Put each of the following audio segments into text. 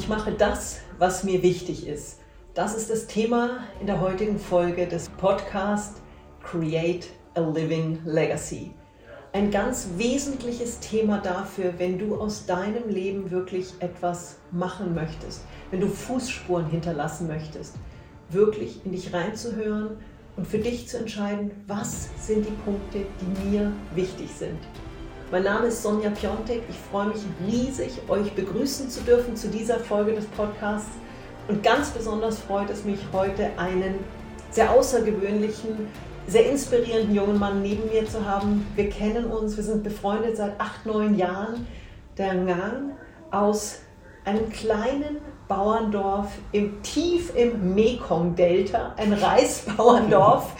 Ich mache das, was mir wichtig ist. Das ist das Thema in der heutigen Folge des Podcasts Create a Living Legacy. Ein ganz wesentliches Thema dafür, wenn du aus deinem Leben wirklich etwas machen möchtest, wenn du Fußspuren hinterlassen möchtest, wirklich in dich reinzuhören und für dich zu entscheiden, was sind die Punkte, die mir wichtig sind. Mein Name ist Sonja Piontek. Ich freue mich riesig, euch begrüßen zu dürfen zu dieser Folge des Podcasts. Und ganz besonders freut es mich heute, einen sehr außergewöhnlichen, sehr inspirierenden jungen Mann neben mir zu haben. Wir kennen uns, wir sind befreundet seit acht, neun Jahren. Der Ngang aus einem kleinen Bauerndorf im, tief im Mekong-Delta, ein Reisbauerndorf.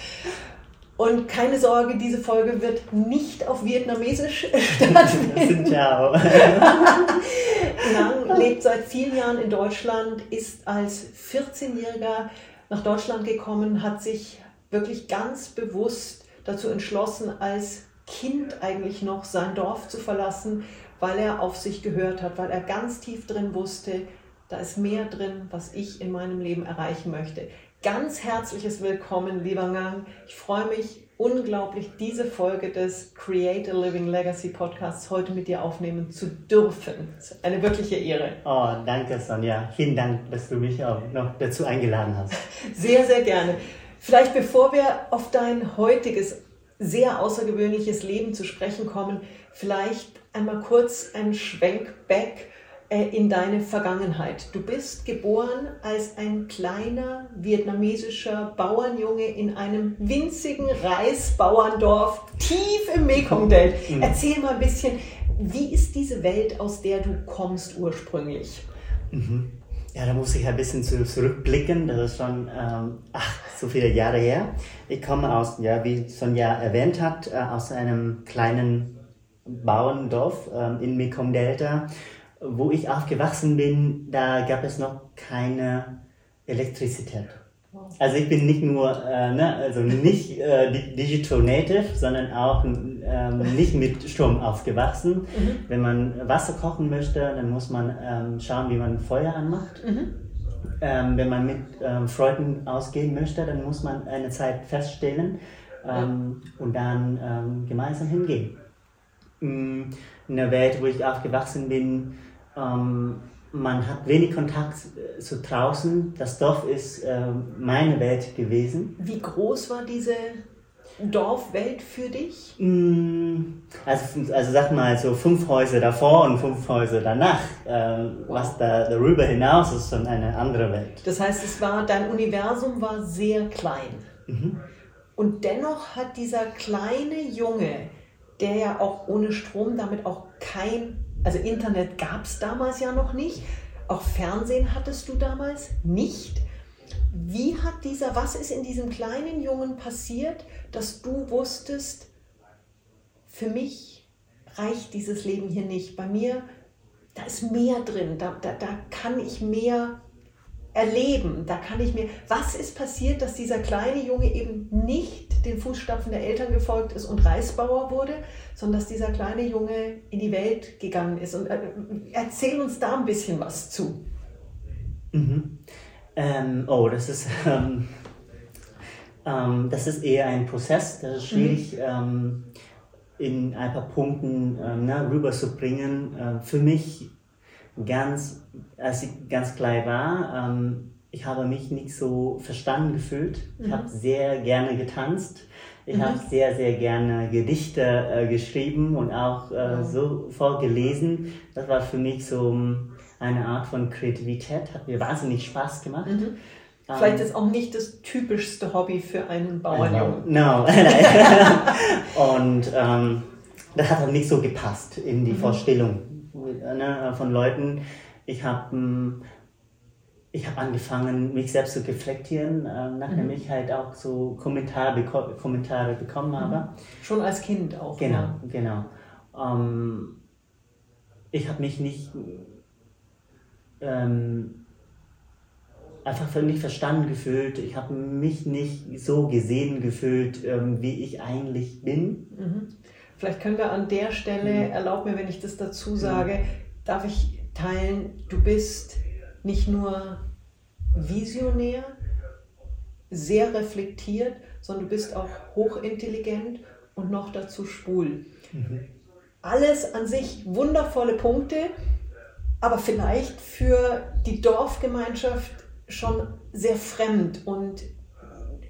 Und keine Sorge, diese Folge wird nicht auf Vietnamesisch stattfinden. Ciao. Nang lebt seit vielen Jahren in Deutschland, ist als 14-Jähriger nach Deutschland gekommen, hat sich wirklich ganz bewusst dazu entschlossen, als Kind eigentlich noch sein Dorf zu verlassen, weil er auf sich gehört hat, weil er ganz tief drin wusste, da ist mehr drin, was ich in meinem Leben erreichen möchte. Ganz herzliches Willkommen, lieber Ngang. Ich freue mich unglaublich, diese Folge des Create a Living Legacy Podcasts heute mit dir aufnehmen zu dürfen. Eine wirkliche Ehre. Oh, danke, Sonja. Vielen Dank, dass du mich auch noch dazu eingeladen hast. Sehr, sehr gerne. Vielleicht bevor wir auf dein heutiges, sehr außergewöhnliches Leben zu sprechen kommen, vielleicht einmal kurz ein Schwenk back in deine Vergangenheit. Du bist geboren als ein kleiner vietnamesischer Bauernjunge in einem winzigen Reisbauerndorf tief im Mekongdelta. Mhm. Erzähl mal ein bisschen, wie ist diese Welt, aus der du kommst ursprünglich? Mhm. Ja, da muss ich ein bisschen zurückblicken. Das ist schon ähm, ach, so viele Jahre her. Ich komme aus, ja, wie Sonja erwähnt hat, äh, aus einem kleinen Bauerndorf ähm, in Mekong Delta wo ich aufgewachsen bin, da gab es noch keine Elektrizität. Also ich bin nicht nur, äh, ne, also nicht äh, Digital Native, sondern auch ähm, nicht mit Strom aufgewachsen. Mhm. Wenn man Wasser kochen möchte, dann muss man ähm, schauen, wie man Feuer anmacht. Mhm. Ähm, wenn man mit ähm, Freunden ausgehen möchte, dann muss man eine Zeit feststellen ähm, und dann ähm, gemeinsam hingehen. In der Welt, wo ich aufgewachsen bin, ähm, man hat wenig Kontakt äh, zu draußen. Das Dorf ist äh, meine Welt gewesen. Wie groß war diese Dorfwelt für dich? Mm, also, also sag mal so fünf Häuser davor und fünf Häuser danach. Ähm, wow. Was da darüber hinaus ist schon eine andere Welt. Das heißt, es war dein Universum war sehr klein. Mhm. Und dennoch hat dieser kleine Junge, der ja auch ohne Strom damit auch kein also Internet gab es damals ja noch nicht. Auch Fernsehen hattest du damals nicht. Wie hat dieser, was ist in diesem kleinen Jungen passiert, dass du wusstest, für mich reicht dieses Leben hier nicht. Bei mir, da ist mehr drin, da, da, da kann ich mehr erleben, da kann ich mir, was ist passiert, dass dieser kleine Junge eben nicht den Fußstapfen der Eltern gefolgt ist und Reisbauer wurde, sondern dass dieser kleine Junge in die Welt gegangen ist. Und äh, erzähl uns da ein bisschen was zu. Mhm. Ähm, oh, das ist, ähm, ähm, das ist eher ein Prozess, das ist schwierig mhm. Ähm, in ein paar Punkten ähm, ne, rüberzubringen. Äh, für mich ganz, als ich ganz klein war, ähm, ich habe mich nicht so verstanden gefühlt. Ich mhm. habe sehr gerne getanzt. Ich mhm. habe sehr, sehr gerne Gedichte äh, geschrieben und auch äh, mhm. so vorgelesen. Das war für mich so ähm, eine Art von Kreativität, hat mir wahnsinnig Spaß gemacht. Mhm. Vielleicht ähm, ist auch nicht das typischste Hobby für einen Bauernjungen. No, und ähm, das hat auch nicht so gepasst in die mhm. Vorstellung ne, von Leuten. Ich habe hm, ich habe angefangen, mich selbst zu reflektieren, äh, nachdem mhm. ich halt auch so Kommentare, beko Kommentare bekommen habe. Mhm. Schon als Kind auch. Genau, ja. genau. Ähm, ich habe mich nicht ähm, einfach nicht verstanden gefühlt. Ich habe mich nicht so gesehen gefühlt, ähm, wie ich eigentlich bin. Mhm. Vielleicht können wir an der Stelle, mhm. erlaub mir, wenn ich das dazu sage, darf ich teilen, du bist nicht nur visionär, sehr reflektiert, sondern du bist auch hochintelligent und noch dazu schwul. Mhm. Alles an sich wundervolle Punkte, aber vielleicht für die Dorfgemeinschaft schon sehr fremd und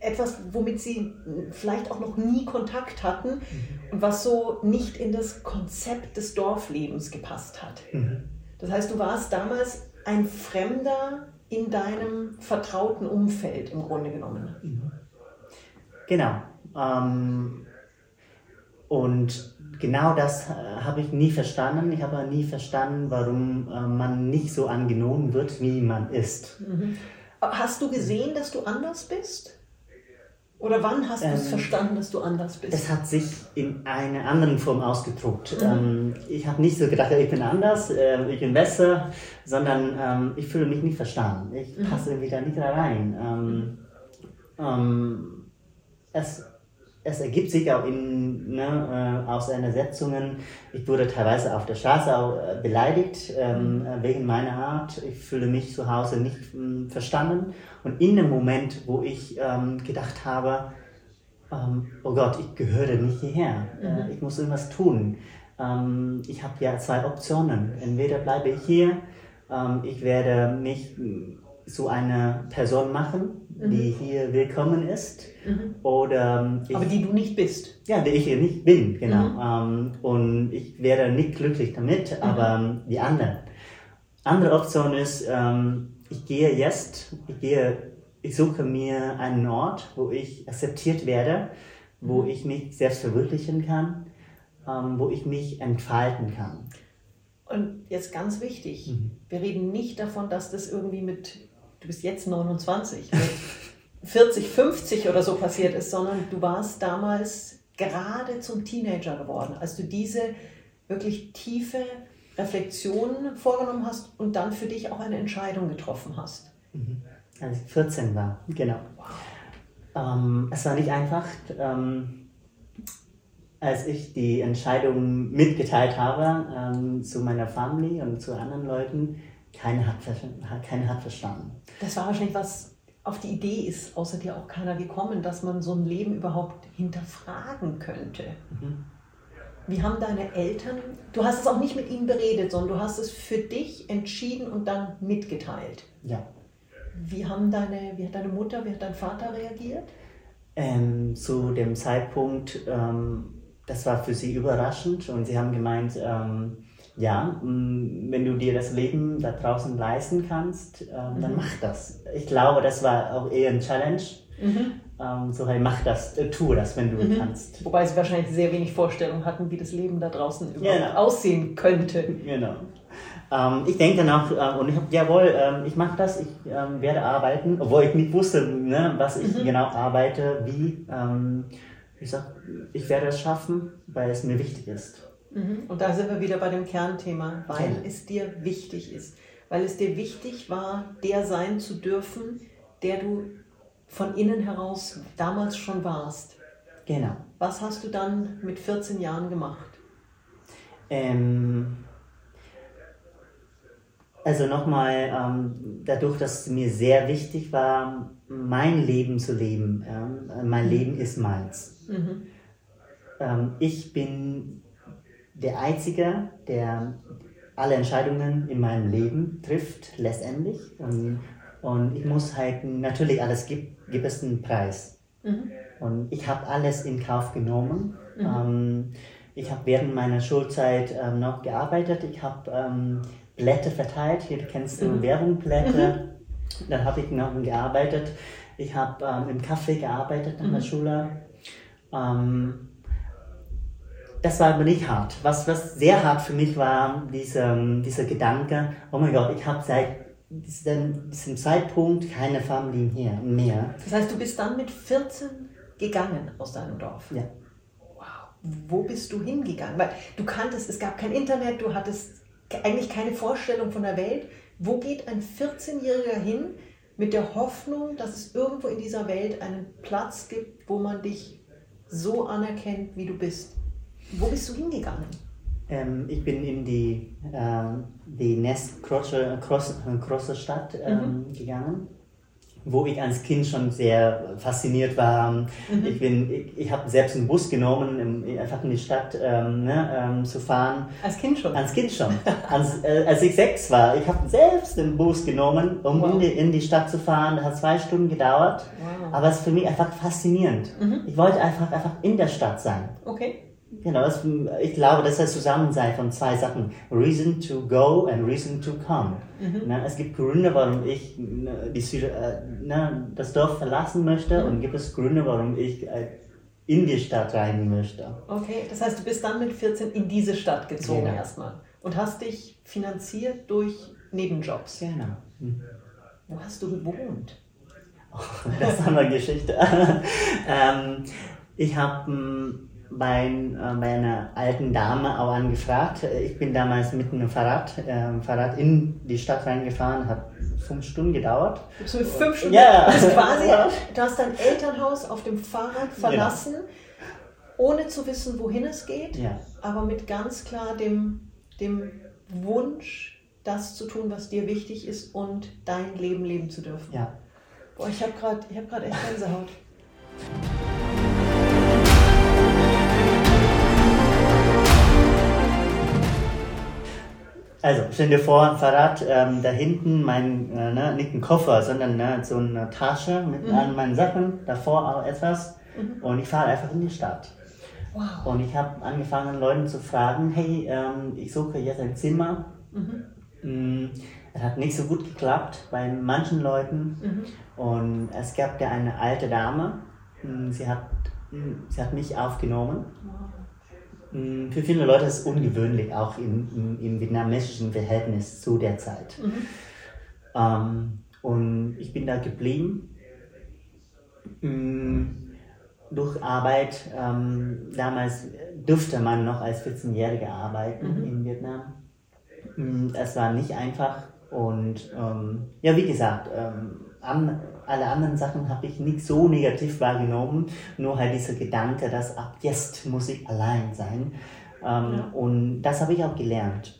etwas, womit sie vielleicht auch noch nie Kontakt hatten und was so nicht in das Konzept des Dorflebens gepasst hat. Mhm. Das heißt, du warst damals ein Fremder in deinem vertrauten Umfeld im Grunde genommen. Mhm. Genau. Ähm, und genau das äh, habe ich nie verstanden. Ich habe nie verstanden, warum äh, man nicht so angenommen wird, wie man ist. Mhm. Hast du gesehen, dass du anders bist? Oder wann hast du es ähm, verstanden, dass du anders bist? Das hat sich in einer anderen Form ausgedruckt. Mhm. Ähm, ich habe nicht so gedacht, ich bin anders, äh, ich bin besser, sondern ähm, ich fühle mich nicht verstanden. Ich mhm. passe irgendwie da nicht rein. Ähm, ähm, es es ergibt sich auch in, ne, äh, Auseinandersetzungen. Ich wurde teilweise auf der Straße auch äh, beleidigt ähm, äh, wegen meiner Art. Ich fühle mich zu Hause nicht ähm, verstanden. Und in dem Moment, wo ich ähm, gedacht habe, ähm, oh Gott, ich gehöre nicht hierher, äh, mhm. ich muss irgendwas tun. Ähm, ich habe ja zwei Optionen. Entweder bleibe ich hier, ähm, ich werde mich zu einer Person machen, mhm. die hier willkommen ist. Mhm. Oder ich, Aber die du nicht bist. Ja, die ich hier nicht bin, genau. Mhm. Ähm, und ich wäre nicht glücklich damit, mhm. aber die anderen. Andere Option ist, ähm, ich gehe jetzt, ich gehe, ich suche mir einen Ort, wo ich akzeptiert werde, wo mhm. ich mich selbst verwirklichen kann, ähm, wo ich mich entfalten kann. Und jetzt ganz wichtig, mhm. wir reden nicht davon, dass das irgendwie mit du bist jetzt 29, mit 40, 50 oder so passiert ist, sondern du warst damals gerade zum Teenager geworden, als du diese wirklich tiefe Reflexion vorgenommen hast und dann für dich auch eine Entscheidung getroffen hast. Mhm. Als ich 14 war, genau. Ähm, es war nicht einfach. Ähm, als ich die Entscheidung mitgeteilt habe ähm, zu meiner Family und zu anderen Leuten, keiner hat, keiner hat verstanden. Das war wahrscheinlich was auf die Idee ist, außer dir auch keiner gekommen, dass man so ein Leben überhaupt hinterfragen könnte. Mhm. Wie haben deine Eltern, du hast es auch nicht mit ihnen beredet, sondern du hast es für dich entschieden und dann mitgeteilt. Ja. Wie, haben deine, wie hat deine Mutter, wie hat dein Vater reagiert? Ähm, zu dem Zeitpunkt, ähm, das war für sie überraschend und sie haben gemeint, ähm, ja, wenn du dir das Leben da draußen leisten kannst, ähm, dann mhm. mach das. Ich glaube, das war auch eher ein Challenge. Mhm. Ähm, so, hey, mach das, äh, tu das, wenn du mhm. kannst. Wobei sie wahrscheinlich sehr wenig Vorstellung hatten, wie das Leben da draußen überhaupt genau. aussehen könnte. Genau. Ähm, ich denke noch, äh, und ich habe, jawohl, ähm, ich mache das, ich ähm, werde arbeiten, obwohl ich nicht wusste, ne, was ich mhm. genau arbeite, wie. Ähm, ich sag, ich werde es schaffen, weil es mir wichtig ist. Mhm. Und da sind wir wieder bei dem Kernthema, weil ja. es dir wichtig ist. Weil es dir wichtig war, der sein zu dürfen, der du von innen heraus damals schon warst. Genau. Was hast du dann mit 14 Jahren gemacht? Ähm, also nochmal, ähm, dadurch, dass es mir sehr wichtig war, mein Leben zu leben. Ähm, mein mhm. Leben ist meins. Mhm. Ähm, ich bin der Einzige, der alle Entscheidungen in meinem Leben trifft, letztendlich. Und, und ich muss halt, natürlich alles gibt, gibt es einen Preis. Mhm. Und ich habe alles in Kauf genommen. Mhm. Ähm, ich habe während meiner Schulzeit ähm, noch gearbeitet. Ich habe ähm, Blätter verteilt. Hier kennst du mhm. Werbungblätter. Mhm. Dann habe ich noch gearbeitet. Ich habe ähm, im Café gearbeitet nach der mhm. Schule. Ähm, das war aber nicht hart. Was, was sehr hart für mich war, dieser, dieser Gedanke, oh mein Gott, ich habe seit diesem, Zeitpunkt keine Familie mehr. Das heißt, du bist dann mit 14 gegangen aus deinem Dorf? Ja. Wow. Wo bist du hingegangen? Weil du kanntest, es gab kein Internet, du hattest eigentlich keine Vorstellung von der Welt. Wo geht ein 14-Jähriger hin mit der Hoffnung, dass es irgendwo in dieser Welt einen Platz gibt, wo man dich so anerkennt, wie du bist. Wo bist du hingegangen? Ähm, ich bin in die, ähm, die nächstgroße große Stadt ähm, mhm. gegangen wo ich als Kind schon sehr fasziniert war. Mhm. Ich, ich, ich habe selbst einen Bus genommen, um einfach in die Stadt ähm, ne, ähm, zu fahren. Als Kind schon? Als Kind schon. als, äh, als ich sechs war, ich habe selbst den Bus genommen, um wow. in, die, in die Stadt zu fahren. Das hat zwei Stunden gedauert. Wow. Aber es ist für mich einfach faszinierend. Mhm. Ich wollte einfach, einfach in der Stadt sein. Okay. Genau, das, ich glaube, das ist das Zusammensein von zwei Sachen. Reason to go and reason to come. Mhm. Na, es gibt Gründe, warum ich ne, die, äh, na, das Dorf verlassen möchte mhm. und gibt es Gründe, warum ich äh, in die Stadt rein möchte. Okay, das heißt, du bist dann mit 14 in diese Stadt gezogen genau. erstmal und hast dich finanziert durch Nebenjobs. Genau. Mhm. Wo hast du gewohnt? Oh, das ist eine Geschichte. ähm, ich habe bei, äh, bei einer alten Dame auch angefragt. Ich bin damals mit einem Fahrrad, äh, Fahrrad in die Stadt reingefahren, hat fünf Stunden gedauert. So fünf Stunden? Ja. Also quasi, du hast dein Elternhaus auf dem Fahrrad genau. verlassen, genau. ohne zu wissen, wohin es geht, ja. aber mit ganz klar dem, dem Wunsch, das zu tun, was dir wichtig ist und dein Leben leben zu dürfen. Ja. Boah, ich habe gerade hab echt Gänsehaut. Also, stell dir vor, Fahrrad, ähm, da hinten mein, äh, ne, nicht ein Koffer, sondern ne, so eine Tasche mit mhm. all meinen Sachen, davor auch etwas. Mhm. Und ich fahre einfach in die Stadt. Wow. Und ich habe angefangen, Leuten zu fragen, hey, ähm, ich suche jetzt ein Zimmer. Mhm. Mm, es hat nicht so gut geklappt bei manchen Leuten. Mhm. Und es gab da eine alte Dame, mm, sie hat, mm, sie hat mich aufgenommen. Wow. Mm, für viele Leute ist es ungewöhnlich, auch im, im, im vietnamesischen Verhältnis zu der Zeit. Mhm. Ähm, und ich bin da geblieben. Ähm, durch Arbeit, ähm, damals durfte man noch als 14-Jähriger arbeiten mhm. in Vietnam. Mm, es war nicht einfach und ähm, ja, wie gesagt, ähm, an, alle anderen Sachen habe ich nicht so negativ wahrgenommen, nur halt dieser Gedanke, dass ab jetzt muss ich allein sein. Ähm, ja. Und das habe ich auch gelernt.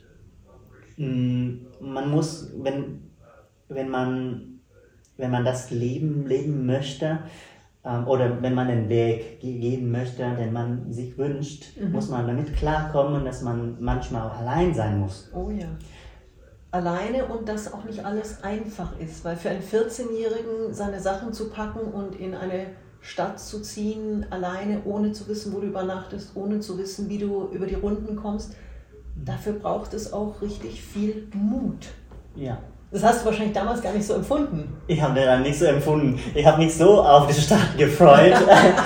Mm, man muss, wenn, wenn, man, wenn man das Leben leben möchte, ähm, oder wenn man den Weg gehen möchte, den man sich wünscht, mhm. muss man damit klarkommen, dass man manchmal auch allein sein muss. Oh ja alleine und dass auch nicht alles einfach ist, weil für einen 14-Jährigen seine Sachen zu packen und in eine Stadt zu ziehen, alleine, ohne zu wissen, wo du übernachtest, ohne zu wissen, wie du über die Runden kommst, dafür braucht es auch richtig viel Mut. Ja. Das hast du wahrscheinlich damals gar nicht so empfunden. Ich habe dann nicht so empfunden. Ich habe mich so auf die Stadt gefreut.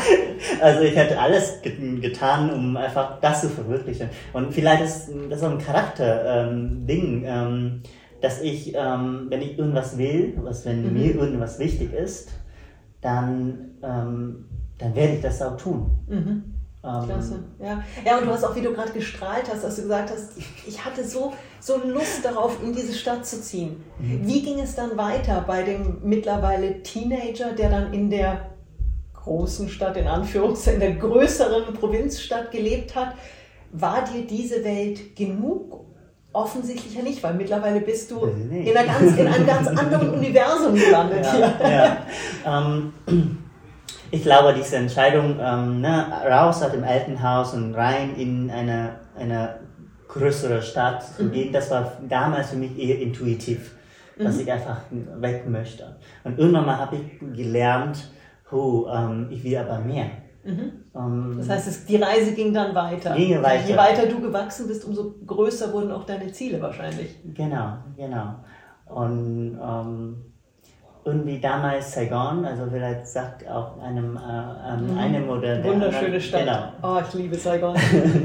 also ich hätte alles getan, um einfach das zu verwirklichen. Und vielleicht ist das so ein Charakter-Ding, ähm, ähm, dass ich, ähm, wenn ich irgendwas will, was wenn mhm. mir irgendwas wichtig ist, dann, ähm, dann werde ich das auch tun. Mhm. Ähm, Klasse, ja. Ja, und du hast auch, wie du gerade gestrahlt hast, dass du gesagt hast, ich hatte so, so Lust darauf, in diese Stadt zu ziehen. Mhm. Wie ging es dann weiter bei dem mittlerweile Teenager, der dann in der großen Stadt, in Anführungszeichen, in der größeren Provinzstadt gelebt hat? War dir diese Welt genug? Offensichtlich ja nicht, weil mittlerweile bist du in, ganz, in, einem ganz anderen Universum gelandet ja, hier. Ja. Ähm, ich glaube, diese Entscheidung, ähm, ne, raus aus dem alten Haus und rein in eine, eine größere Stadt zu mhm. gehen, das war damals für mich eher intuitiv, dass mhm. ich einfach weg möchte. Und irgendwann mal habe ich gelernt, oh, ähm, ich will aber mehr. Mhm. Ähm, das heißt, es, die Reise ging dann weiter. Ging weiter. Je weiter du gewachsen bist, umso größer wurden auch deine Ziele wahrscheinlich. Genau, genau. Und ähm, irgendwie damals Saigon, also vielleicht sagt auch einem, äh, ähm, mhm. einem oder der Wunderschöne anderen, Stadt. Genau. Oh, ich liebe Saigon.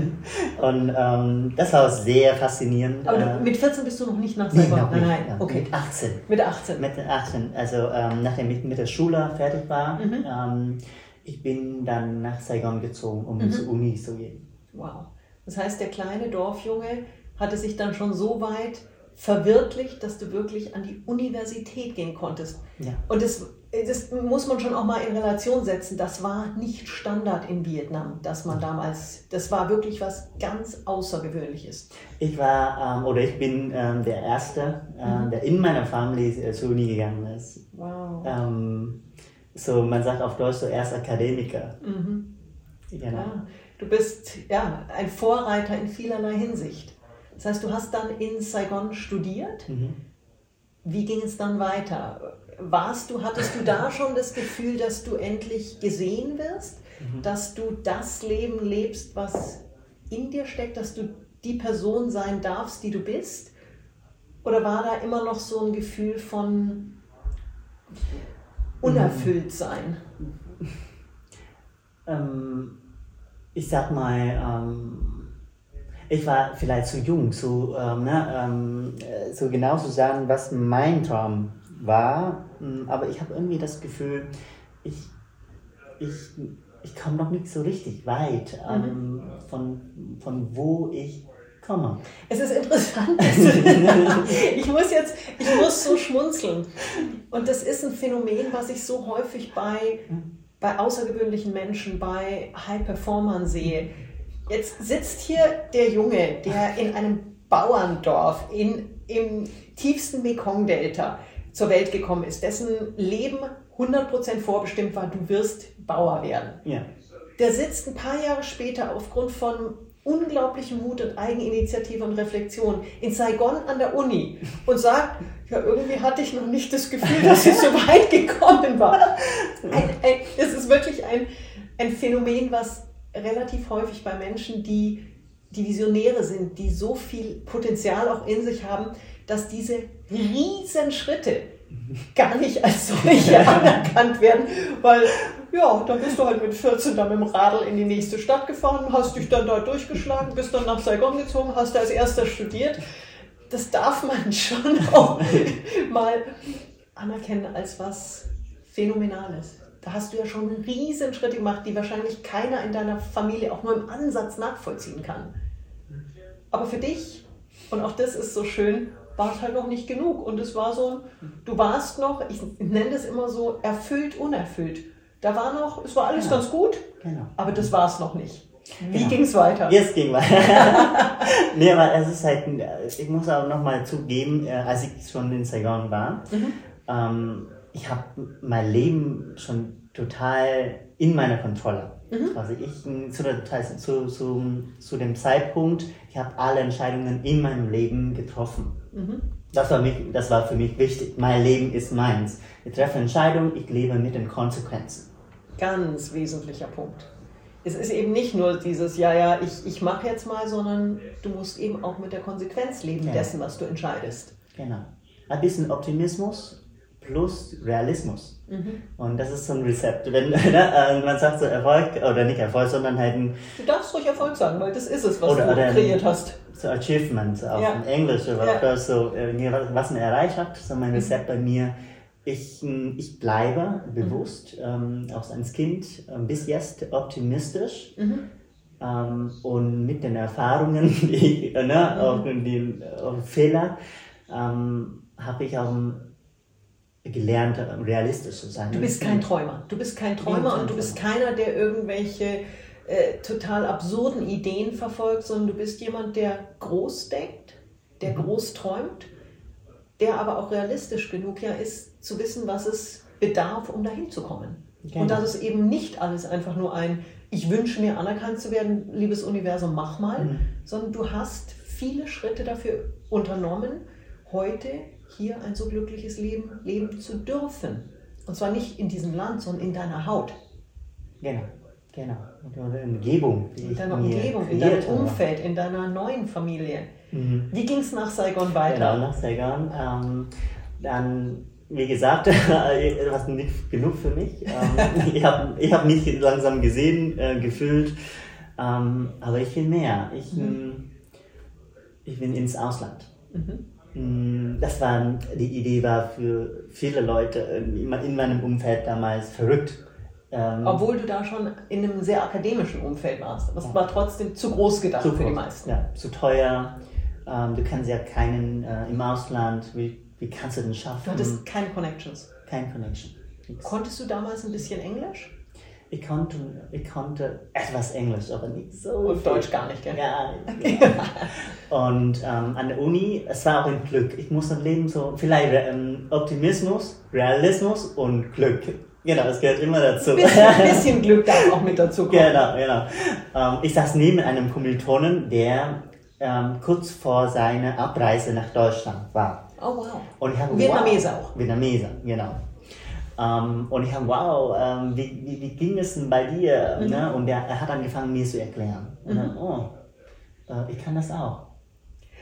und ähm, das war sehr faszinierend. Aber du, äh, mit 14 bist du noch nicht nach Saigon? Nee, nein, nein, ja. okay. Mit 18. Mit 18. Mit 18. Also ähm, nachdem ich mit der Schule fertig war, mhm. ähm, ich bin dann nach Saigon gezogen, um mhm. zur Uni zu gehen. Wow. Das heißt, der kleine Dorfjunge hatte sich dann schon so weit verwirklicht, dass du wirklich an die Universität gehen konntest. Ja. Und das, das muss man schon auch mal in Relation setzen. Das war nicht Standard in Vietnam, dass man damals, das war wirklich was ganz Außergewöhnliches. Ich war, ähm, oder ich bin ähm, der Erste, äh, Mhm. der in meiner Familie zur Uni gegangen ist. Wow. Ähm, so, man sagt auf Deutsch so erst Akademiker. Mhm. Genau. Ja. Du bist ja ein Vorreiter in vielerlei Hinsicht. Das heißt, du hast dann in Saigon studiert. Mhm. Wie ging es dann weiter? Warst du, hattest du da schon das Gefühl, dass du endlich gesehen wirst, dass du das Leben lebst, was in dir steckt, dass du die Person sein darfst, die du bist? Oder war da immer noch so ein Gefühl von Unerfülltsein? Ähm, ich sag mal, ähm, ich war vielleicht zu jung, zu, ähm, ne, ähm, äh, so genau zu sagen, was mein Traum war. Mm, Aber ich habe irgendwie das Gefühl, ich, ich, ich komme noch nicht so richtig weit ähm, von, von wo ich komme. Es ist interessant, ich muss jetzt, ich muss so schmunzeln. Und das ist ein Phänomen, was ich so häufig bei, bei außergewöhnlichen Menschen, bei High-Performern sehe. Jetzt sitzt hier der Junge, der in einem Bauerndorf in, im tiefsten Mekong-Delta zur Welt gekommen ist, dessen Leben 100% vorbestimmt war, du wirst Bauer werden Ja. der sitzt ein paar Jahre später aufgrund von unglaublichem Mut und Eigeninitiative und Reflexion in Saigon an der Uni und sagt, ja, irgendwie hatte ich noch nicht das Gefühl, dass ich so weit gekommen war. Ein, ein, es ist wirklich ein, ein Phänomen, was relativ häufig bei Menschen, die, die Visionäre sind, die so viel Potenzial auch in sich haben, dass diese riesen Schritte gar nicht als solche anerkannt werden, weil ja, dann bist du halt mit 14 dann mit dem Radl in die nächste Stadt gefahren, hast dich dann da durchgeschlagen, bist dann nach Saigon gezogen, hast da als erster studiert. Das darf man schon auch mal anerkennen als was Phänomenales. Da hast du ja schon riesen Schritte gemacht, die wahrscheinlich keiner in deiner Familie auch nur im Ansatz nachvollziehen kann. Aber für dich, und auch das ist so schön, war es halt noch nicht genug. Und es war so, du warst noch, ich nenne das immer so, erfüllt, unerfüllt. Da war noch, es war alles Ja. ganz gut, Genau. aber das war es noch nicht. Wie Ja. ging es weiter? Jetzt ging weiter. nee, aber es ist halt, ich muss auch nochmal zugeben, äh, als ich schon in Saigon war, Mhm. ähm, ich habe mein Leben schon total in meiner Kontrolle. Mhm. Also ich zu, der, zu, zu, zu dem Zeitpunkt, ich habe alle Entscheidungen in meinem Leben getroffen. Mhm. Das war, mich, das war für mich wichtig. Mein Leben ist meins. Ich treffe Entscheidungen, ich lebe mit den Konsequenzen. Ganz wesentlicher Punkt. Es ist eben nicht nur dieses, ja, ja, ich, ich mache jetzt mal, sondern du musst eben auch mit der Konsequenz leben Ja. dessen, was du entscheidest. Genau. Ein bisschen Optimismus plus Realismus. Mhm. Und das ist so ein Rezept. Wenn ne, äh, man sagt so Erfolg, oder nicht Erfolg, sondern halt ein Du darfst ruhig Erfolg sagen, weil das ist es, was Oder- du oder ein- kreiert hast. so Achievement auf Ja. Englisch oder Ja. so, äh, was- man erreicht hat. So mein Rezept bei mir. Ich, ich bleibe bewusst, ähm, auch als Kind ähm, bis jetzt optimistisch. Mhm. Ähm, und mit den Erfahrungen, die äh, ne, Mhm. auch auch Fehler, ähm, habe ich auch ähm, gelernt, realistisch zu sein. Du bist kein Träumer. Du bist kein Träumer und du bist keiner, der irgendwelche äh, total absurden Ideen verfolgt, sondern du bist jemand, der groß denkt, der Mhm. groß träumt, der aber auch realistisch genug ja ist, zu wissen, was es bedarf, um dahin zu kommen. Genau. Und dass es eben nicht alles einfach nur ein, ich wünsche mir anerkannt zu werden, liebes Universum, mach mal, Mhm. sondern du hast viele Schritte dafür unternommen, heute hier ein so glückliches Leben leben zu dürfen. Und zwar nicht in diesem Land, sondern in deiner Haut, Genau, genau. In der Umgebung, in deiner Umgebung, in deinem. Umfeld, in deiner neuen Familie. Mhm. Wie ging es nach Saigon Genau, weiter? nach Saigon. Ähm, dann, wie gesagt, etwas nicht genug für mich. Ähm, ich habe ich hab mich langsam gesehen, äh, gefühlt, ähm, aber ich will mehr. Ich, ähm, ich will ins Ausland. Mhm. Mm, Das war, die Idee war für viele Leute in in meinem Umfeld damals verrückt. Ähm, Obwohl du da schon in einem sehr akademischen Umfeld warst. Aber es Ja. war trotzdem zu groß gedacht zu für die groß, meisten. Ja, zu teuer. ähm, du kannst ja keinen äh, im Ausland, wie, wie kannst du denn schaffen? Du hattest keine Connections. Kein Connection. Nix. Konntest du damals ein bisschen Englisch? Ich konnte, ich konnte etwas Englisch, aber nicht so. Und viel. Deutsch gar nicht, gell? Ja. Und ähm, an der Uni, es war auch ein Glück. Ich muss im Leben so, vielleicht ähm, Optimismus, Realismus und Glück. Genau, es gehört immer dazu. Ein bisschen, bisschen Glück darf auch mit dazu kommen. Genau, genau. Ähm, ich saß neben einem Kommilitonen, der ähm, kurz vor seiner Abreise nach Deutschland war. Oh wow. Und ich habe Vietnameser wow, auch. Vietnameser, genau. Ähm, und ich habe, wow, ähm, wie, wie, wie ging es denn bei dir? Mhm. Ne? Und er, er hat angefangen, mir zu erklären. Und dann, oh, äh, ich kann das auch.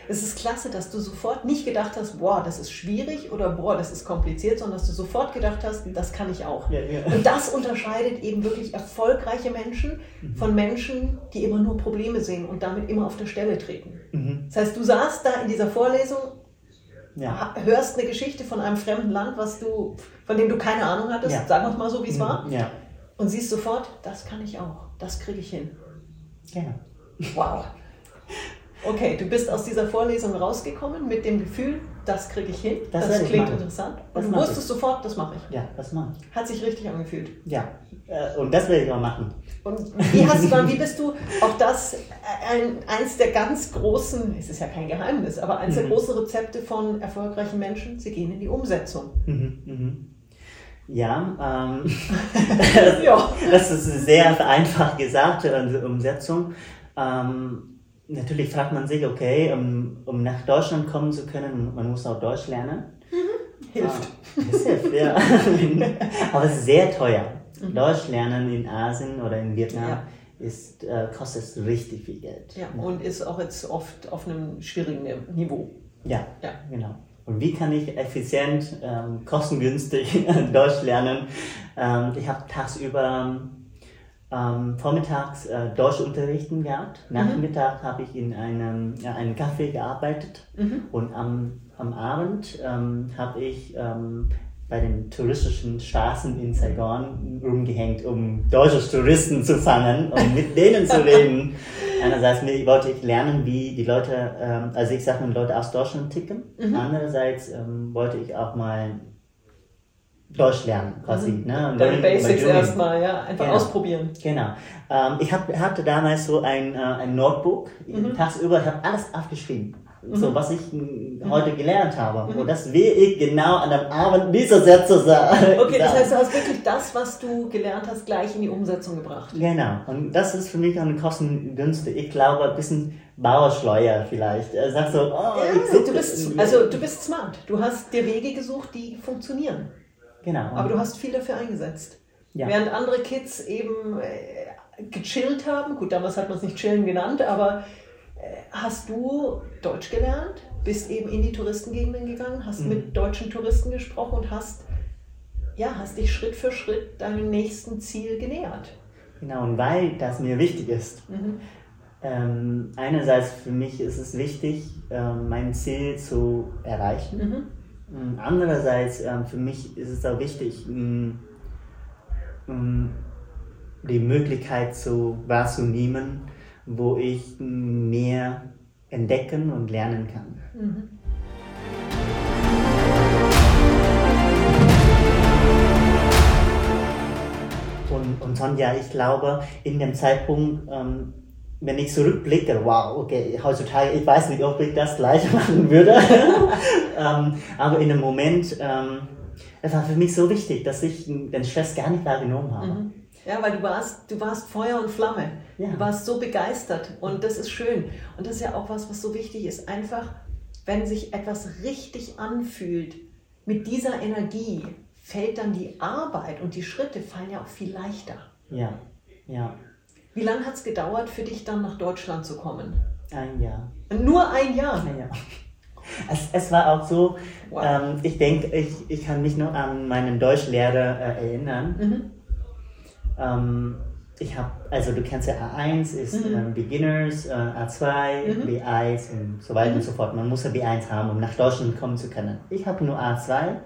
Es ist klasse, dass du sofort nicht gedacht hast, boah, das ist schwierig oder boah, das ist kompliziert, sondern dass du sofort gedacht hast, das kann ich auch. Ja, ja. Und das unterscheidet eben wirklich erfolgreiche Menschen von Menschen, die immer nur Probleme sehen und damit immer auf der Stelle treten. Mhm. Das heißt, du saßt da in dieser Vorlesung, Ja. hörst eine Geschichte von einem fremden Land, was du, von dem du keine Ahnung hattest, Ja. sagen wir es mal so, wie es war, Ja, und siehst sofort, das kann ich auch, das kriege ich hin. genau. Wow. Okay, du bist aus dieser Vorlesung rausgekommen mit dem Gefühl, das kriege ich hin, Das das, ich klingt interessant. Das Und du mache wusstest sofort, das mache ich. Ja, das mache ich. Hat sich richtig angefühlt. Ja, äh, und das werde ich auch machen. Und wie hast du dann, wie bist du, auch das, äh, ein, eins der ganz großen, es ist ja kein Geheimnis, aber eins der Mhm. großen Rezepte von erfolgreichen Menschen, sie gehen in die Umsetzung. Mhm, mhm. Ja, ähm, Ja. das ist sehr vereinfacht gesagt, unsere Umsetzung. Ähm, natürlich fragt man sich, okay, um, um nach Deutschland kommen zu können, man muss auch Deutsch lernen. Hilft. Ah, das hilft, ja. Aber es ist sehr teuer. Deutsch lernen in Asien oder in Vietnam Mhm. Ja. ist, äh, kostet richtig viel Geld. Ja, und ist auch jetzt oft auf einem schwierigen Niveau. Ja, Ja. genau. Und wie kann ich effizient, ähm, kostengünstig Deutsch lernen? Ähm, ich habe tagsüber ähm, vormittags äh, Deutsch unterrichten gehabt. Nachmittag habe ich in einem, ja, einem Café gearbeitet. Und am, am Abend ähm, habe ich ähm, bei den touristischen Straßen in Saigon rumgehängt, um deutsche Touristen zu fangen und mit denen zu reden. Einerseits wollte ich lernen, wie die Leute, ähm, also ich sag mal, Leute aus Deutschland ticken. Andererseits ähm, wollte ich auch mal Deutsch lernen, quasi. Ne? Deine Basics erstmal, ja, einfach Genau. ausprobieren. Genau. Ähm, ich hab, hatte damals so ein, äh, ein Notebook, Mhm. tagsüber, ich habe alles aufgeschrieben. So, was ich mh, heute gelernt habe. Und das will ich genau an dem Abend diese Sätze sagen. Okay, das heißt, du hast wirklich das, was du gelernt hast, gleich in die Umsetzung gebracht. Genau. Und das ist für mich eine kostengünstige. Ich glaube, ein bisschen Bauerschleuer vielleicht. Er sagt so, oh, Ja, ich suche- du bist, also du bist smart. Du hast dir Wege gesucht, die funktionieren. Genau. Aber du hast viel dafür eingesetzt. Ja. Während andere Kids eben äh, gechillt haben, gut, damals hat man es nicht chillen genannt, aber hast du Deutsch gelernt, bist eben in die Touristengegenden gegangen, hast Mhm. mit deutschen Touristen gesprochen und hast, ja, hast dich Schritt für Schritt deinem nächsten Ziel genähert. Genau, und weil das mir wichtig ist, Mhm. ähm, einerseits für mich ist es wichtig, ähm, mein Ziel zu erreichen. Mhm. Ähm, Andererseits ähm, für mich ist es auch wichtig, ähm, ähm, die Möglichkeit zu wahrzunehmen, wo ich mehr entdecken und lernen kann. Und, und Sonja, ich glaube, in dem Zeitpunkt, ähm, wenn ich zurückblicke, wow, okay, heutzutage, ich weiß nicht, ob ich das gleich machen würde, ähm, aber in dem Moment, ähm, es war für mich so wichtig, dass ich den Stress gar nicht wahrgenommen habe. Mhm. Ja, weil du warst, du warst Feuer und Flamme. Ja. Du warst so begeistert und das ist schön. Und das ist ja auch was, was so wichtig ist. Einfach, wenn sich etwas richtig anfühlt, mit dieser Energie fällt dann die Arbeit und die Schritte fallen ja auch viel leichter. Ja, ja, Wie lange hat es gedauert für dich dann nach Deutschland zu kommen? ein Jahr. Nur ein Jahr. Ja, ja. Es, es war auch so, Wow. ähm, ich denke, ich, ich kann mich noch an meinen Deutschlehrer äh, erinnern. Mhm. Ähm, ich habe, also du kennst ja A1 ist Mhm. ähm, Beginners, äh, A2, Mhm. B1 und so weiter und so fort. Man muss ja B1 haben, um nach Deutschland kommen zu können. Ich habe nur A2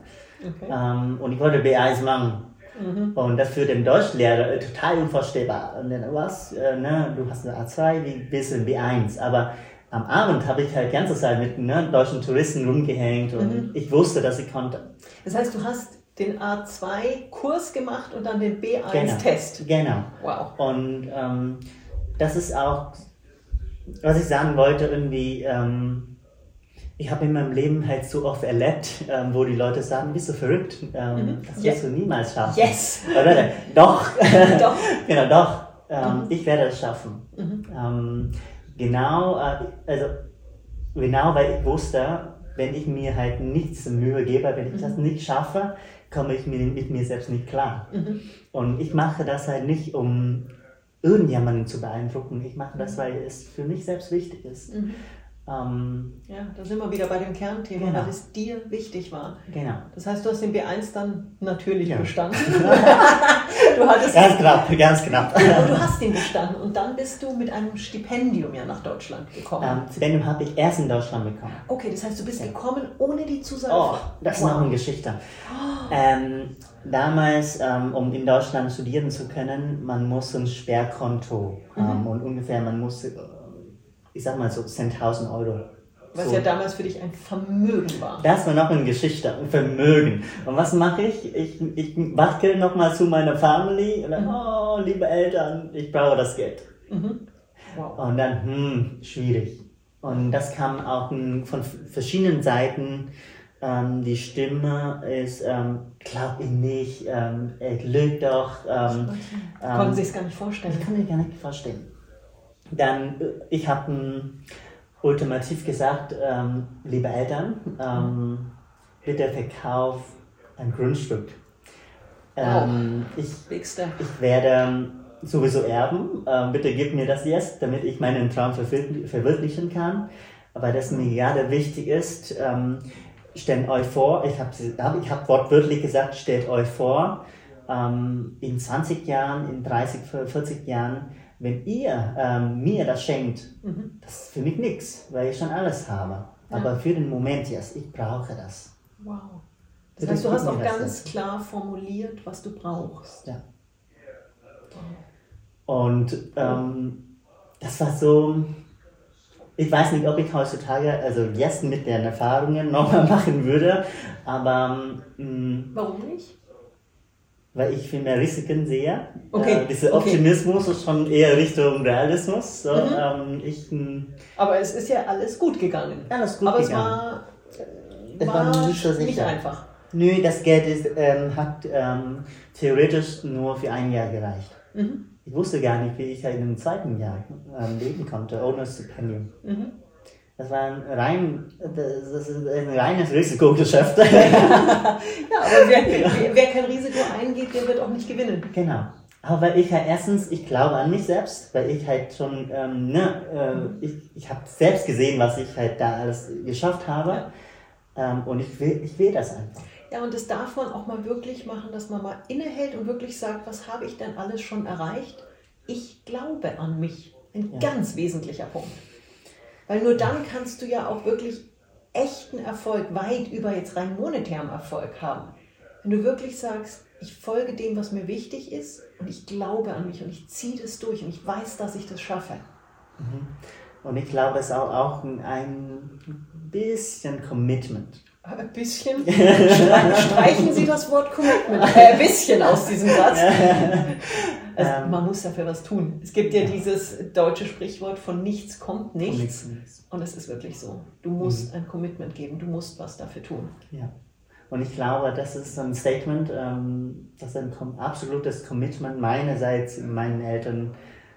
Okay. ähm, und ich wollte B1 machen. Mhm. Und das für den Deutschlehrer äh, total unvorstellbar. Und dann, was, äh, ne, du hast eine A2, wie bist du in B1? Aber am Abend habe ich halt ganze Zeit mit ne, deutschen Touristen rumgehängt und mhm. ich wusste, dass ich konnte. Das heißt, du hast den A2-Kurs gemacht und dann den B1-Test. Genau, genau. Wow. Und ähm, das ist auch, was ich sagen wollte, irgendwie, ähm, ich habe in meinem Leben halt so oft erlebt, ähm, wo die Leute sagen, bist du verrückt, ähm, mhm. das wirst du niemals schaffen. Yes! Oder, doch, doch. genau, doch, ähm, mhm. ich werde es schaffen. Mhm. Ähm, genau, äh, also genau, weil ich wusste, wenn ich mir halt nichts Mühe gebe, wenn ich das mhm. nicht schaffe, komme ich mit mir selbst nicht klar. Mhm. Und ich mache das halt nicht, um irgendjemanden zu beeindrucken. Ich mache das, mhm. weil es für mich selbst wichtig ist. Mhm. Ähm, ja, da sind wir wieder bei dem Kernthema, genau. weil es dir wichtig war. Genau. Das heißt, du hast den B1 dann natürlich ja. bestanden. du hattest ganz knapp, ganz knapp. Und du hast ihn bestanden und dann bist du mit einem Stipendium ja nach Deutschland gekommen. Ähm, Stipendium habe ich erst in Deutschland bekommen. Okay, das heißt, du bist ja. gekommen ohne die Zusage. Oh, das ist wow. noch eine Geschichte. Oh. Ähm, damals, ähm, um in Deutschland studieren zu können, man muss ein Sperrkonto haben mhm. und ungefähr man muss ich sag mal so 10.000 Euro. Was so. ja damals für dich ein Vermögen war. Das war noch eine Geschichte, ein Vermögen. Und was mache ich? Ich, ich wackel nochmal zu meiner Family und dann, mhm. oh, liebe Eltern, ich brauche das Geld. Mhm. Wow. Und dann, hm, schwierig. Und das kam auch von verschiedenen Seiten. Ähm, die Stimme ist, ähm, glaub ich nicht, ähm, er lügt doch. Ähm, Konnten ähm, sich es gar nicht vorstellen. Ich kann mir gar nicht vorstellen. Dann, äh, ich habe ultimativ gesagt, ähm, liebe Eltern, ähm, bitte verkauf ein Grundstück. Ähm, oh, ich, ich werde sowieso erben. Ähm, bitte gib mir das jetzt, damit ich meinen Traum verwirklichen kann. Aber das mir gerade wichtig ist, ähm, stellt euch vor, ich habe ich hab wortwörtlich gesagt, stellt euch vor, ähm, in 20 Jahren, in 30, 40 Jahren wenn ihr ähm, mir das schenkt, mhm. das ist für mich nichts, weil ich schon alles habe. Ja. Aber für den Moment jetzt, ich brauche das. Wow. Das heißt, du hast auch ganz klar formuliert, was du brauchst. Ja. Und ähm, das war so, ich weiß nicht, ob ich heutzutage, also jetzt mit den Erfahrungen nochmal machen würde, aber. Ähm, Warum nicht? Weil ich viel mehr Risiken sehe. Okay. Äh, dieser Optimismus okay. ist schon eher Richtung Realismus. So, mhm. ähm, ich, Aber es ist ja alles gut gegangen. Alles gut Aber gegangen. es war, war, war nicht, so nicht einfach. Nö, das Geld ist, ähm, hat ähm, theoretisch nur für ein Jahr gereicht. Mhm. Ich wusste gar nicht, wie ich in dem zweiten Jahr ähm, leben konnte, ohne Stipendium. Mhm. Das war ein rein, das ist ein reines Risikogeschäft. ja, aber wer, wer kein Risiko eingeht, der wird auch nicht gewinnen. Genau. Aber weil ich halt erstens, ich glaube an mich selbst, weil ich halt schon, ähm, ne, äh, ich, ich habe selbst gesehen, was ich halt da alles geschafft habe. Ja. Ähm, und ich will, ich will das einfach. Ja, und das darf man auch mal wirklich machen, dass man mal innehält und wirklich sagt, was habe ich denn alles schon erreicht? Ich glaube an mich. Ein ja. ganz wesentlicher Punkt. Weil nur dann kannst du ja auch wirklich echten Erfolg, weit über jetzt rein monetärem Erfolg haben. Wenn du wirklich sagst, ich folge dem, was mir wichtig ist und ich glaube an mich und ich ziehe das durch und ich weiß, dass ich das schaffe. Mhm. Und ich glaube, es ist auch, auch ein bisschen Commitment. Ein bisschen. Streichen Sie das Wort Commitment ein bisschen aus diesem Satz. Also, man muss dafür was tun. Es gibt ja, ja, dieses deutsche Sprichwort von nichts kommt nichts. Und es ist wirklich so. Du musst mhm. ein Commitment geben, du musst was dafür tun. Ja. Und ich glaube, das ist ein Statement, ähm, das ist ein absolutes Commitment meinerseits meinen Eltern,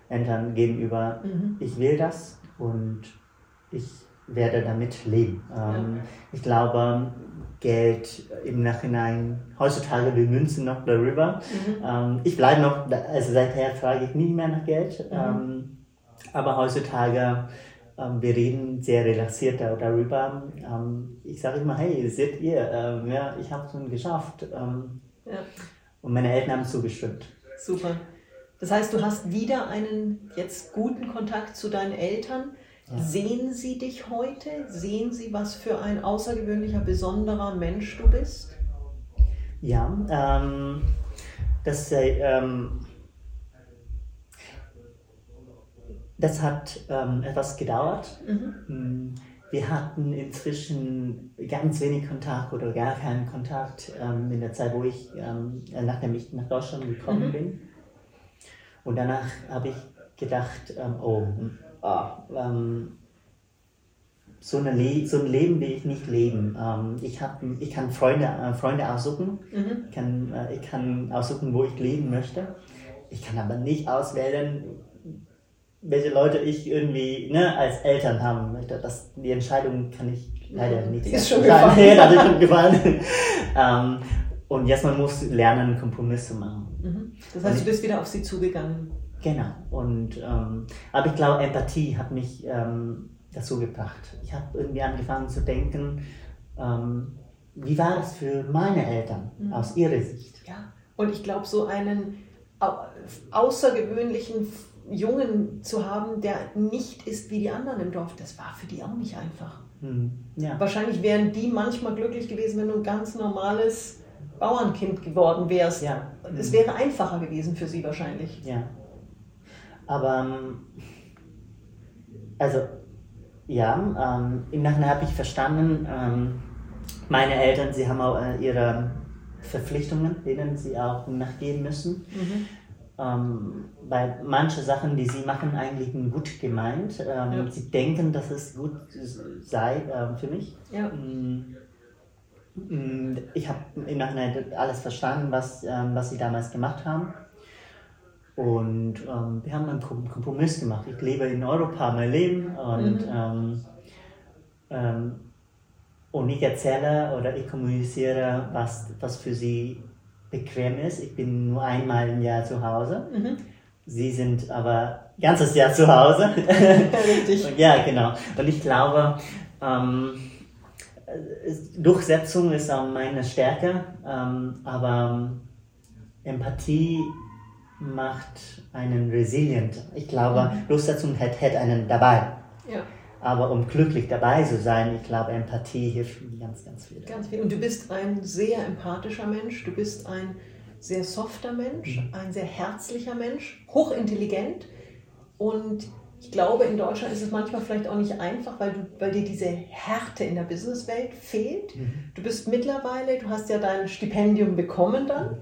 Eltern gegenüber. Mhm. Ich will das und ich werde damit leben. Ähm, ja. Ich glaube, Geld im Nachhinein, heutzutage wir münzen noch darüber. Mhm. Ähm, ich bleibe noch, also seither frage ich nie mehr nach Geld, mhm. ähm, aber heutzutage ähm, wir reden sehr relaxiert darüber. Ähm, ich sage immer, hey, seht ihr, ähm, ja, ich habe es schon geschafft. Ja. Und meine Eltern haben zugestimmt. Super. Das heißt, du hast wieder einen jetzt guten Kontakt zu deinen Eltern. Ja. Sehen Sie dich heute? Sehen Sie, was für ein außergewöhnlicher, besonderer Mensch du bist? Ja, ähm, das, ähm, das hat ähm, etwas gedauert. Mhm. Wir hatten inzwischen ganz wenig Kontakt oder gar keinen Kontakt ähm, in der Zeit, wo ich, ähm, nachdem ich nach Deutschland gekommen mhm. bin. Und danach habe ich gedacht, ähm, oh, oh so, eine so ein Leben will ich nicht leben. Ähm, ich, hab, ich kann Freunde, äh, Freunde aussuchen, mhm. ich, kann, äh, ich kann aussuchen, wo ich leben möchte. Ich kann aber nicht auswählen, welche Leute ich irgendwie ne, als Eltern haben möchte. Das, die Entscheidung kann ich leider nicht. Die ist schon gefallen. Nee, das ist schon gefallen. ähm, und jetzt man muss lernen, Kompromisse machen. Mhm. Das heißt, du bist wieder auf sie zugegangen. Genau. Und, ähm, aber ich glaube, Empathie hat mich ähm, dazu gebracht. Ich habe irgendwie angefangen zu denken, ähm, wie war es für meine Eltern mhm. aus ihrer Sicht? Ja, und ich glaube, so einen außergewöhnlichen Jungen zu haben, der nicht ist wie die anderen im Dorf, das war für die auch nicht einfach. Mhm. Ja. Wahrscheinlich wären die manchmal glücklich gewesen, wenn du ein ganz normales Bauernkind geworden wärst. Ja. Es mhm. wäre einfacher gewesen für sie wahrscheinlich. Ja. Aber ähm, also ja, ähm, im Nachhinein habe ich verstanden, ähm, meine Eltern, sie haben auch äh, ihre Verpflichtungen, denen sie auch nachgehen müssen. Mhm. Ähm, weil manche Sachen, die sie machen, eigentlich gut gemeint. Ähm, ja. Sie denken, dass es gut sei äh, für mich. Ja. Mm, mm, ich habe im Nachhinein alles verstanden, was, ähm, was sie damals gemacht haben. Und ähm, wir haben einen Kompromiss gemacht. Ich lebe in Europa mein Leben und, mhm. ähm, ähm, und ich erzähle oder ich kommuniziere, was, was für sie bequem ist. Ich bin nur einmal im Jahr zu Hause. Mhm. Sie sind aber ganzes Jahr zu Hause. Richtig. ja, genau. Und ich glaube, ähm, Durchsetzung ist auch meine Stärke, ähm, aber Empathie macht einen resilient. Ich glaube, mhm. Durchsetzung hält, hält einen dabei. Ja. Aber um glücklich dabei zu sein, ich glaube, Empathie hilft mir ganz, ganz viel. Ganz viel. Und du bist ein sehr empathischer Mensch, du bist ein sehr softer Mensch, mhm. ein sehr herzlicher Mensch, hochintelligent. Und ich glaube, in Deutschland ist es manchmal vielleicht auch nicht einfach, weil, du, weil dir diese Härte in der Businesswelt fehlt. Mhm. Du bist mittlerweile, du hast ja dein Stipendium bekommen dann.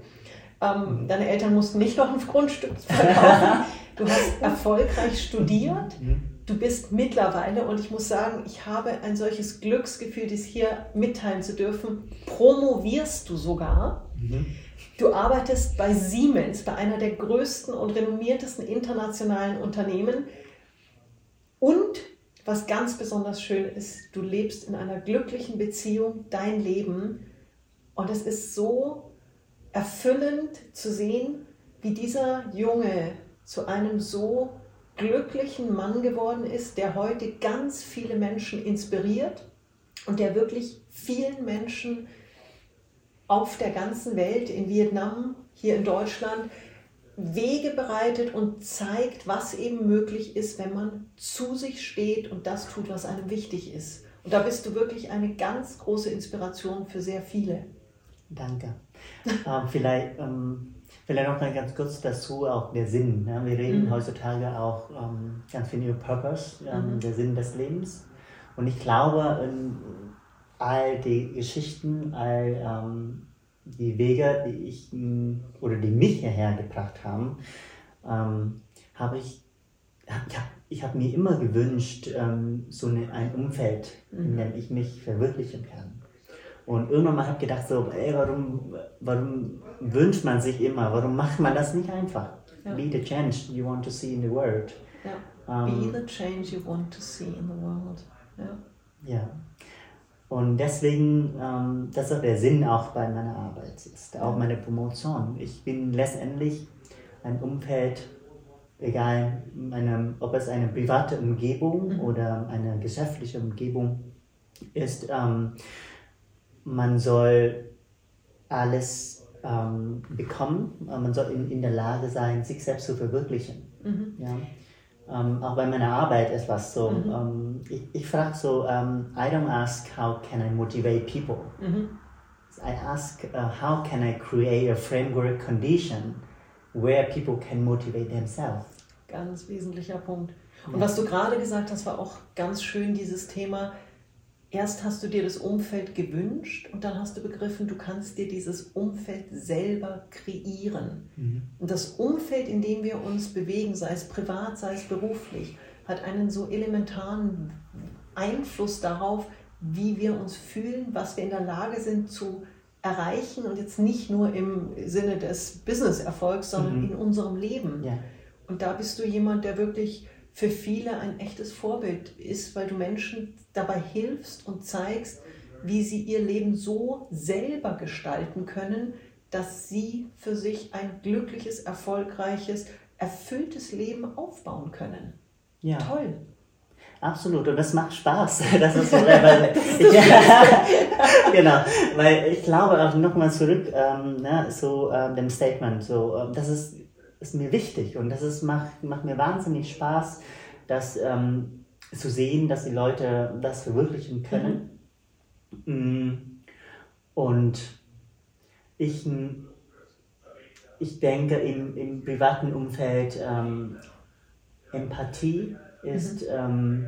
Mhm ähm, deine Eltern mussten nicht noch ein Grundstück verkaufen. Du hast erfolgreich studiert. Mhm. Du bist mittlerweile, und ich muss sagen, ich habe ein solches Glücksgefühl, dies hier mitteilen zu dürfen, promovierst du sogar. Mhm. Du arbeitest bei Siemens, bei einer der größten und renommiertesten internationalen Unternehmen. Und was ganz besonders schön ist, du lebst in einer glücklichen Beziehung, dein Leben. Und es ist so erfüllend zu sehen, wie dieser Junge zu einem so glücklichen Mann geworden ist, der heute ganz viele Menschen inspiriert und der wirklich vielen Menschen auf der ganzen Welt, in Vietnam, hier in Deutschland, Wege bereitet und zeigt, was eben möglich ist, wenn man zu sich steht und das tut, was einem wichtig ist. Und da bist du wirklich eine ganz große Inspiration für sehr viele. Danke. Ähm, vielleicht, ähm, vielleicht noch mal ganz kurz dazu auch der Sinn. Ne? Wir reden mhm. heutzutage auch ähm, ganz viel über Purpose, ähm, mhm. der Sinn des Lebens. Und ich glaube, in all die Geschichten, all ähm, die Wege, die ich oder die mich hierher gebracht haben, ähm, habe ich, ja, ich habe mir immer gewünscht, so eine, ein Umfeld, in mhm. dem ich mich verwirklichen kann. Und irgendwann mal habe ich gedacht, so, ey, warum, warum wünscht man sich immer, warum macht man das nicht einfach? Ja. Be the change you want to see in the world. Ja. Um, ähm, Be the change you want to see in the world. Ja. ja. Und deswegen, ähm, das ist auch der Sinn auch bei meiner Arbeit, ist auch meine Promotion. Ich bin letztendlich ein Umfeld, egal eine, ob es eine private Umgebung mhm. oder eine geschäftliche Umgebung ist, ähm, man soll alles ähm, bekommen, man soll in, in der Lage sein, sich selbst zu verwirklichen. Mhm. Ja? Ähm, auch bei meiner Arbeit ist was so. Mhm. Ähm, ich, ich frage so, um, ähm, I don't ask how can I motivate people. Mhm. I ask uh, how can I create a framework condition where people can motivate themselves. Ganz wesentlicher Punkt. Und was du gerade gesagt hast, war auch ganz schön dieses Thema, erst hast du dir das Umfeld gewünscht und dann hast du begriffen, du kannst dir dieses Umfeld selber kreieren. Mhm. Und das Umfeld, in dem wir uns bewegen, sei es privat, sei es beruflich, hat einen so elementaren Einfluss darauf, wie wir uns fühlen, was wir in der Lage sind zu erreichen und jetzt nicht nur im Sinne des Business-Erfolgs, sondern mhm. in unserem Leben. Ja. Und da bist du jemand, der wirklich für viele ein echtes Vorbild ist, weil du Menschen dabei hilfst und zeigst, wie sie ihr Leben so selber gestalten können, dass sie für sich ein glückliches, erfolgreiches, erfülltes Leben aufbauen können. Ja. Toll. Absolut, und das macht Spaß. Das ist so, weil, ich, genau, weil ich glaube auch nochmal zurück ähm, ne, zu ähm, dem Statement, so, ähm, das ist ist mir wichtig und das ist, macht, macht mir wahnsinnig Spaß, das ähm, zu sehen, dass die Leute das verwirklichen können. Mhm. Und ich, ich denke, im, im privaten Umfeld ähm, Empathie ist. Mhm. Ähm,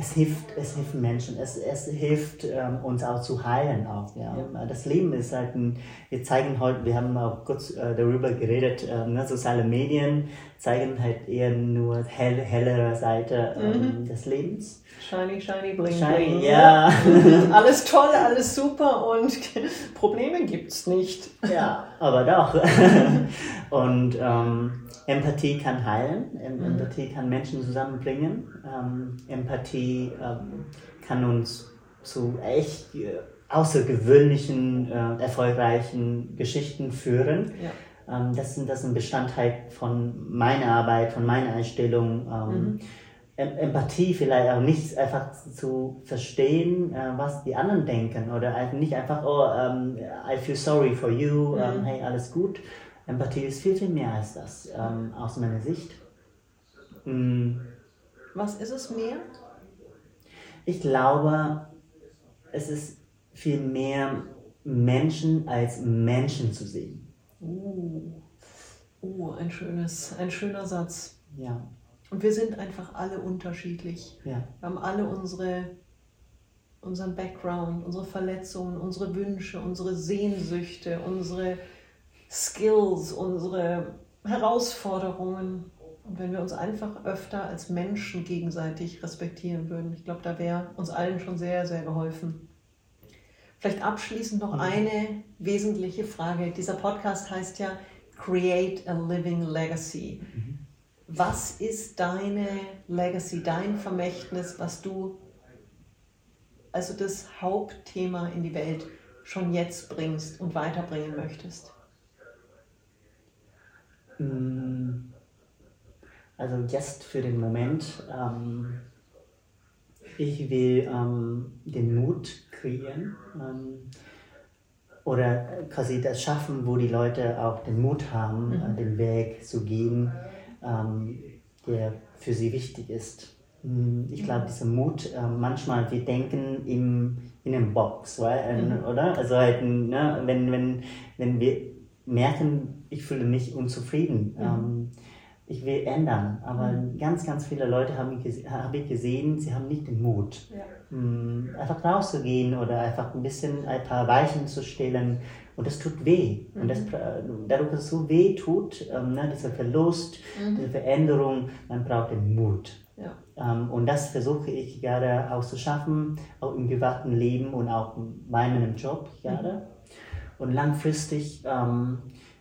es hilft, es hilft Menschen, es, es hilft ähm, uns auch zu heilen auch. Ja. ja. Das Leben ist halt ein, wir zeigen heute, wir haben auch kurz äh, darüber geredet, äh, ne, soziale Medien zeigen halt eher nur hell, hellere Seite ähm, mhm. des Lebens. Shiny, shiny, bling, shiny, bling. Ja. alles toll, alles super und Probleme gibt's nicht. Ja, aber doch. und ähm, Empathie kann heilen, mhm. Empathie kann Menschen zusammenbringen, ähm, Empathie ähm, kann uns zu echt äh, außergewöhnlichen, äh, erfolgreichen Geschichten führen. Ja. Ähm, das, sind, das sind Bestandteil von meiner Arbeit, von meiner Einstellung. Ähm, mhm. Empathie vielleicht auch nicht einfach zu verstehen, äh, was die anderen denken oder nicht einfach, oh, um, I feel sorry for you, mhm. um, hey, alles gut, Empathie ist viel, viel mehr als das, ähm, aus meiner Sicht. Mhm. Was ist es mehr? Ich glaube, es ist viel mehr Menschen als Menschen zu sehen. Uh, uh ein, schönes, ein schöner Satz. Ja. Und wir sind einfach alle unterschiedlich. Ja. Wir haben alle unsere, unseren Background, unsere Verletzungen, unsere Wünsche, unsere Sehnsüchte, unsere Skills, unsere Herausforderungen. Und wenn wir uns einfach öfter als Menschen gegenseitig respektieren würden, ich glaube, da wäre uns allen schon sehr, sehr geholfen. Vielleicht abschließend noch mhm. eine wesentliche Frage. Dieser Podcast heißt ja Create a Living Legacy. Mhm. Was ist deine Legacy, dein Vermächtnis, was du also das Hauptthema in die Welt schon jetzt bringst und weiterbringen möchtest? Mm, also jetzt für den Moment, ähm, ich will ähm, den Mut kreieren ähm, oder quasi das schaffen, wo die Leute auch den Mut haben, mhm. äh, den Weg zu gehen, ähm, der für sie wichtig ist. Mm, ich glaube, dieser Mut, äh, manchmal, wir denken im, in einem Box, weil, mhm. oder? Also halt, ne, wenn, wenn, wenn wir merken, ich fühle mich unzufrieden. Mhm. Ähm, ich will ändern. Aber mhm. ganz, ganz viele Leute haben hab ich gesehen, sie haben nicht den Mut, ja. ähm, einfach rauszugehen oder einfach ein bisschen ein paar Weichen zu stellen. Und das tut weh. Mhm. Und das, dadurch, dass es so weh tut, ähm, ne, dieser Verlust, mhm. diese Veränderung, man braucht den Mut. Ja. Ähm, und das versuche ich gerade auch zu schaffen, auch im privaten Leben und auch in meinem Job gerade. Mhm. Und langfristig ähm,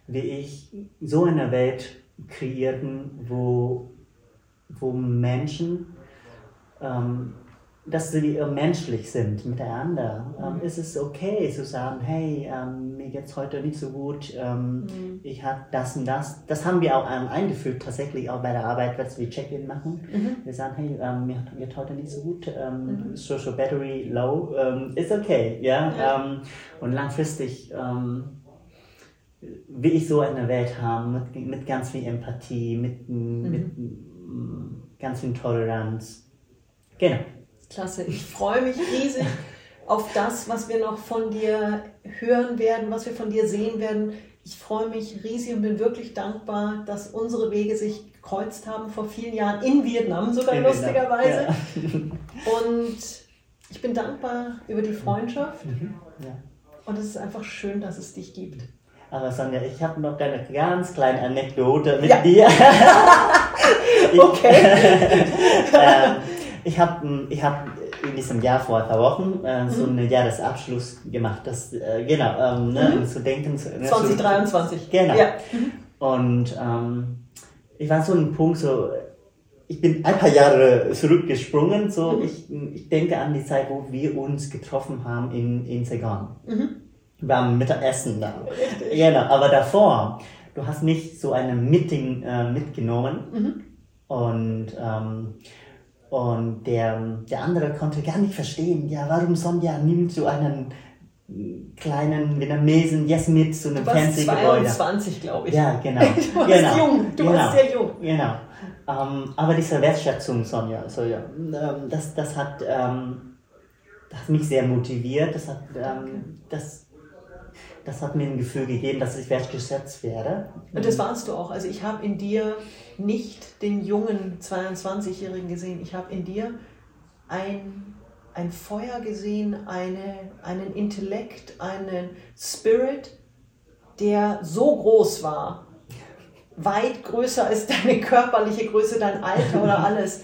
wie ich so eine Welt kreieren, wo, wo Menschen, ähm, dass sie menschlich sind miteinander. Ähm, mhm. ist es okay zu sagen, hey, ähm, mir geht's heute nicht so gut, ähm, mhm. ich habe das und das. Das haben wir auch ähm, eingeführt, tatsächlich auch bei der Arbeit, was wir Check-in machen. Mhm. Wir sagen, hey, ähm, mir geht heute nicht so gut, ähm, mhm. Social Battery low, ist okay, ja. ja. und langfristig will ich so eine Welt haben, mit, mit ganz viel Empathie, mit, mhm. mit ganz viel Toleranz. Genau. Klasse, ich freue mich riesig auf das, was wir noch von dir hören werden, was wir von dir sehen werden. Ich freue mich riesig und bin wirklich dankbar, dass unsere Wege sich gekreuzt haben vor vielen Jahren in Vietnam sogar in lustigerweise. Ja. Und ich bin dankbar über die Freundschaft. Mhm. Ja. Und es ist einfach schön, dass es dich gibt. Aber Sonja, ich habe noch eine ganz kleine Anekdote mit ja. dir. okay. ähm, ich habe ich hab in diesem Jahr vor ein paar Wochen äh, so mhm. einen Jahresabschluss gemacht. Das, äh, genau, ähm, ne, mhm. zu denken. Zu, ne, 2023. Genau. Ja. Mhm. Und ähm, ich war so ein Punkt, so, ich bin ein paar Jahre zurückgesprungen, so, mhm. ich, ich denke an die Zeit, wo wir uns getroffen haben in, in Saigon. Mhm. Wir haben Mittagessen da. Genau, aber davor, du hast mich so ein Meeting äh, mitgenommen mhm. und ähm, und der, der andere konnte gar nicht verstehen, ja, warum Sonja nimmt so einen kleinen Vietnamesen jetzt mit zu einem fancy Gebäude. 22, glaube ich. Ja, genau. du warst genau. jung, du genau. warst sehr jung. Genau. Ähm, aber diese Wertschätzung, Sonja, so, ja, ähm, das, das, hat, ähm, das hat mich sehr motiviert. Das hat, ähm, das, das hat mir ein Gefühl gegeben, dass ich wertgeschätzt werde. Und das warst du auch. Also ich habe in dir nicht den jungen 22-Jährigen gesehen. Ich habe in dir ein, ein Feuer gesehen, eine, einen Intellekt, einen Spirit, der so groß war, weit größer als deine körperliche Größe, dein Alter oder alles.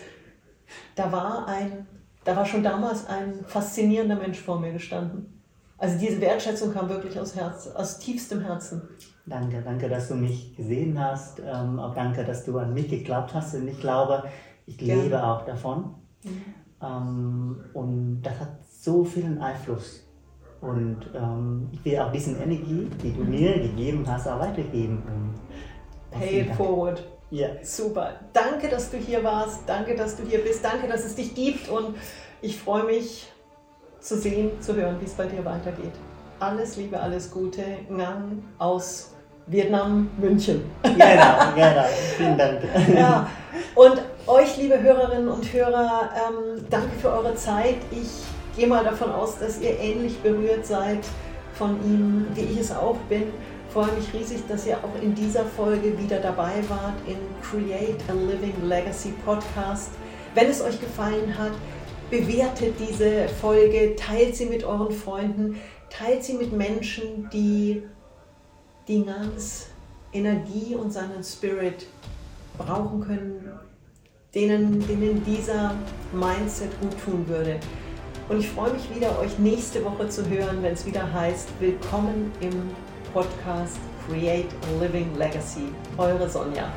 Da war ein, da war schon damals ein faszinierender Mensch vor mir gestanden. Also diese Wertschätzung kam wirklich aus Herz, aus tiefstem Herzen. Danke, danke, dass du mich gesehen hast. Ähm, auch danke, dass du an mich geglaubt hast. Und ich glaube, ich Gerne. lebe auch davon. Mhm. Ähm, und das hat so viel Einfluss. Und ähm, ich will auch diese Energie, die du mir gegeben hast, auch weitergeben. Pay it forward. Ja. Super. Danke, dass du hier warst. Danke, dass du hier bist. Danke, dass es dich gibt. Und ich freue mich zu sehen, zu hören, wie es bei dir weitergeht. Alles Liebe, alles Gute. Ngang aus Vietnam, München. Genau, genau. Vielen Dank. Ja. Und euch, liebe Hörerinnen und Hörer, ähm, danke für eure Zeit. Ich gehe mal davon aus, dass ihr ähnlich berührt seid von ihm, wie ich es auch bin. Ich freue mich riesig, dass ihr auch in dieser Folge wieder dabei wart in Create a Living Legacy Podcast. Wenn es euch gefallen hat, bewertet diese Folge, teilt sie mit euren Freunden, teilt sie mit Menschen, die die ganz Energie und seinen Spirit brauchen können, denen, denen dieser Mindset gut tun würde. Und ich freue mich wieder, euch nächste Woche zu hören, wenn es wieder heißt, willkommen im Podcast Create a Living Legacy. Eure Sonja.